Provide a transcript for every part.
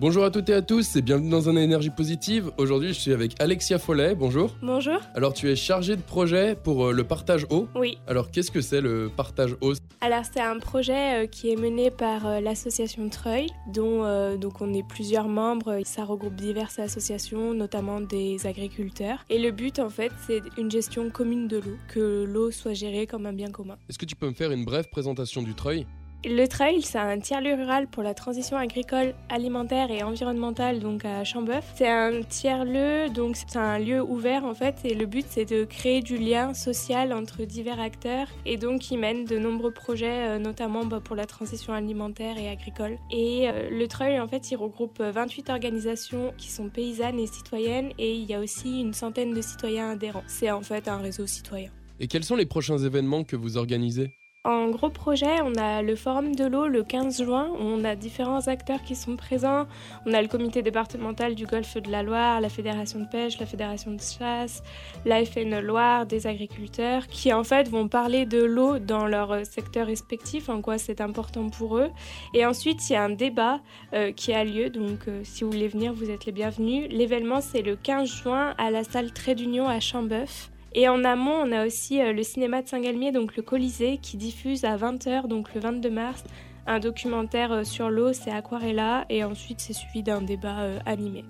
Bonjour à toutes et à tous et bienvenue dans un énergie positive. Aujourd'hui, je suis avec Alexia Follet. Bonjour. Bonjour. Alors, tu es chargée de projet pour euh, le partage eau. Oui. Alors, qu'est-ce que c'est le partage eau? Alors, c'est un projet euh, qui est mené par euh, l'association Treuil, dont donc on est plusieurs membres. Ça regroupe diverses associations, notamment des agriculteurs. Et le but, en fait, c'est une gestion commune de l'eau, que l'eau soit gérée comme un bien commun. Est-ce que tu peux me faire une brève présentation du Treuil? Le trail, c'est un tiers-lieu rural pour la transition agricole, alimentaire et environnementale, donc à Chambeuf. C'est un tiers-lieu, donc c'est un lieu ouvert en fait, et le but c'est de créer du lien social entre divers acteurs, et donc il mène de nombreux projets, euh, notamment bah, pour la transition alimentaire et agricole. Et euh, le trail, en fait, il regroupe 28 organisations qui sont paysannes et citoyennes, et il y a aussi une centaine de citoyens adhérents. C'est en fait un réseau citoyen. Et quels sont les prochains événements que vous organisez? En gros projet, on a le Forum de l'eau le 15 juin. On a différents acteurs qui sont présents. On a le comité départemental du Golfe de la Loire, la Fédération de pêche, la Fédération de chasse, la FN Loire, des agriculteurs qui en fait vont parler de l'eau dans leur secteur respectif, en quoi c'est important pour eux. Et ensuite, il y a un débat euh, qui a lieu. Donc, euh, si vous voulez venir, vous êtes les bienvenus. L'événement, c'est le 15 juin à la salle Trait d'Union à Chambeuf. Et en amont, on a aussi euh, le cinéma de Saint-Galmier, donc le Colisée, qui diffuse à 20h, donc le 22 mars, un documentaire euh, sur l'eau, c'est Aquarella, et ensuite c'est suivi d'un débat euh, animé.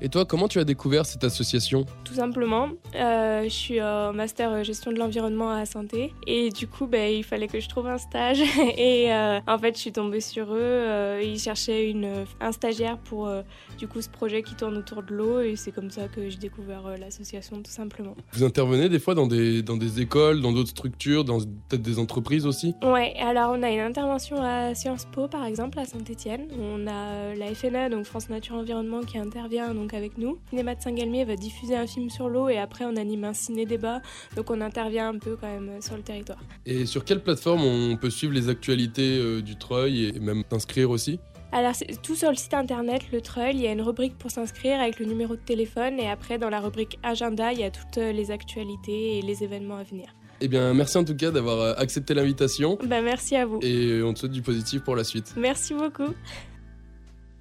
Et toi, comment tu as découvert cette association Tout simplement, euh, je suis en master euh, gestion de l'environnement à la santé et du coup, ben, il fallait que je trouve un stage et euh, en fait, je suis tombée sur eux. ils cherchaient une, un stagiaire pour du coup ce projet qui tourne autour de l'eau et c'est comme ça que j'ai découvert l'association tout simplement. Vous intervenez des fois dans des, dans des écoles, dans d'autres structures, dans peut-être des entreprises aussi? Ouais, alors on a une intervention à Sciences Po par exemple à Saint-Étienne. On a la FNA, donc France Nature Environnement, qui intervient donc avec nous. Cinéma de Saint-Galmier va diffuser un film sur l'eau et après on anime un ciné-débat, donc on intervient un peu quand même euh, sur le territoire. Et sur quelle plateforme on peut suivre les actualités euh, du Treuil et même s'inscrire aussi? Alors, c'est tout sur le site internet, le Treuil, il y a une rubrique pour s'inscrire avec le numéro de téléphone et après, dans la rubrique agenda, il y a toutes euh, les actualités et les événements à venir. Eh bien, merci en tout cas d'avoir accepté l'invitation. Bah, merci à vous. Et on te souhaite du positif pour la suite. Merci beaucoup.